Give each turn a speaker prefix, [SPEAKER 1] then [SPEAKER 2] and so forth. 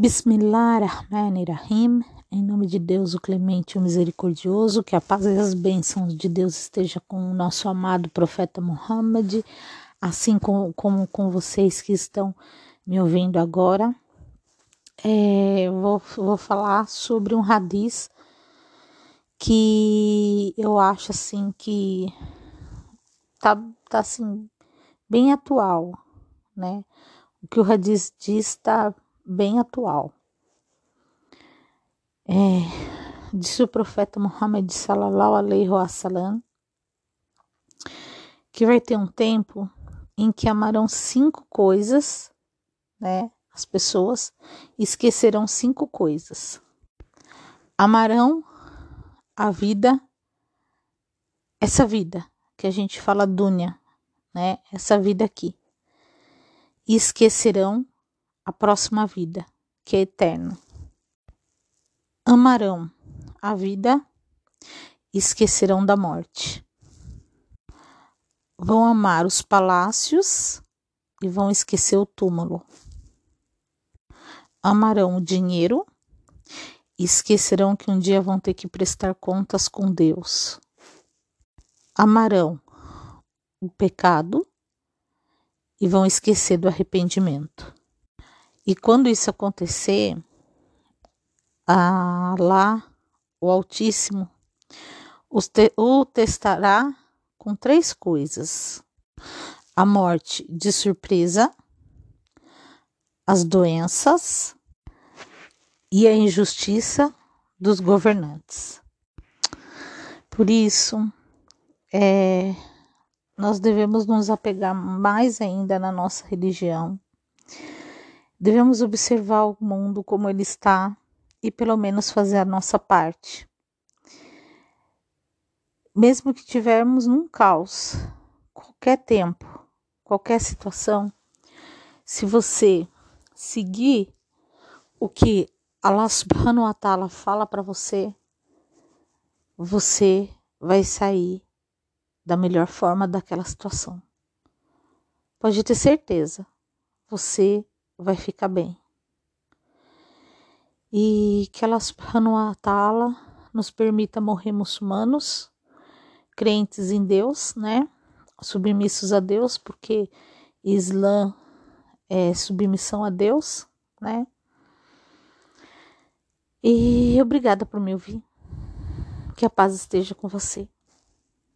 [SPEAKER 1] Bismillahirrahmanirrahim. Em nome de Deus, o clemente o misericordioso, que a paz e as bênçãos de Deus esteja com o nosso amado profeta Muhammad, assim como, como com vocês que estão me ouvindo agora. É, vou, vou falar sobre um radiz que eu acho assim que tá, tá assim bem atual, né? O que o radiz diz está bem atual. É, disse o profeta Muhammad sallallahu alaihi wasallam que vai ter um tempo em que amarão cinco coisas, né? As pessoas esquecerão cinco coisas. Amarão a vida, essa vida que a gente fala dunya, né? Essa vida aqui. E esquecerão a próxima vida, que é eterna. Amarão a vida e esquecerão da morte. Vão amar os palácios e vão esquecer o túmulo. Amarão o dinheiro e esquecerão que um dia vão ter que prestar contas com Deus. Amarão o pecado e vão esquecer do arrependimento. E quando isso acontecer, lá o Altíssimo o testará com três coisas: a morte de surpresa, as doenças e a injustiça dos governantes. Por isso, é, nós devemos nos apegar mais ainda na nossa religião Devemos observar o mundo como ele está e pelo menos fazer a nossa parte. Mesmo que tivermos num caos, qualquer tempo, qualquer situação, se você seguir o que Allah subhanahu wa ta'ala fala para você, você vai sair da melhor forma daquela situação. Pode ter certeza, você vai ficar bem. E que Allah nos permita morrer muçulmanos, crentes em Deus, né? Submissos a Deus, porque Islã é submissão a Deus, né? E obrigada por me ouvir. Que a paz esteja com você.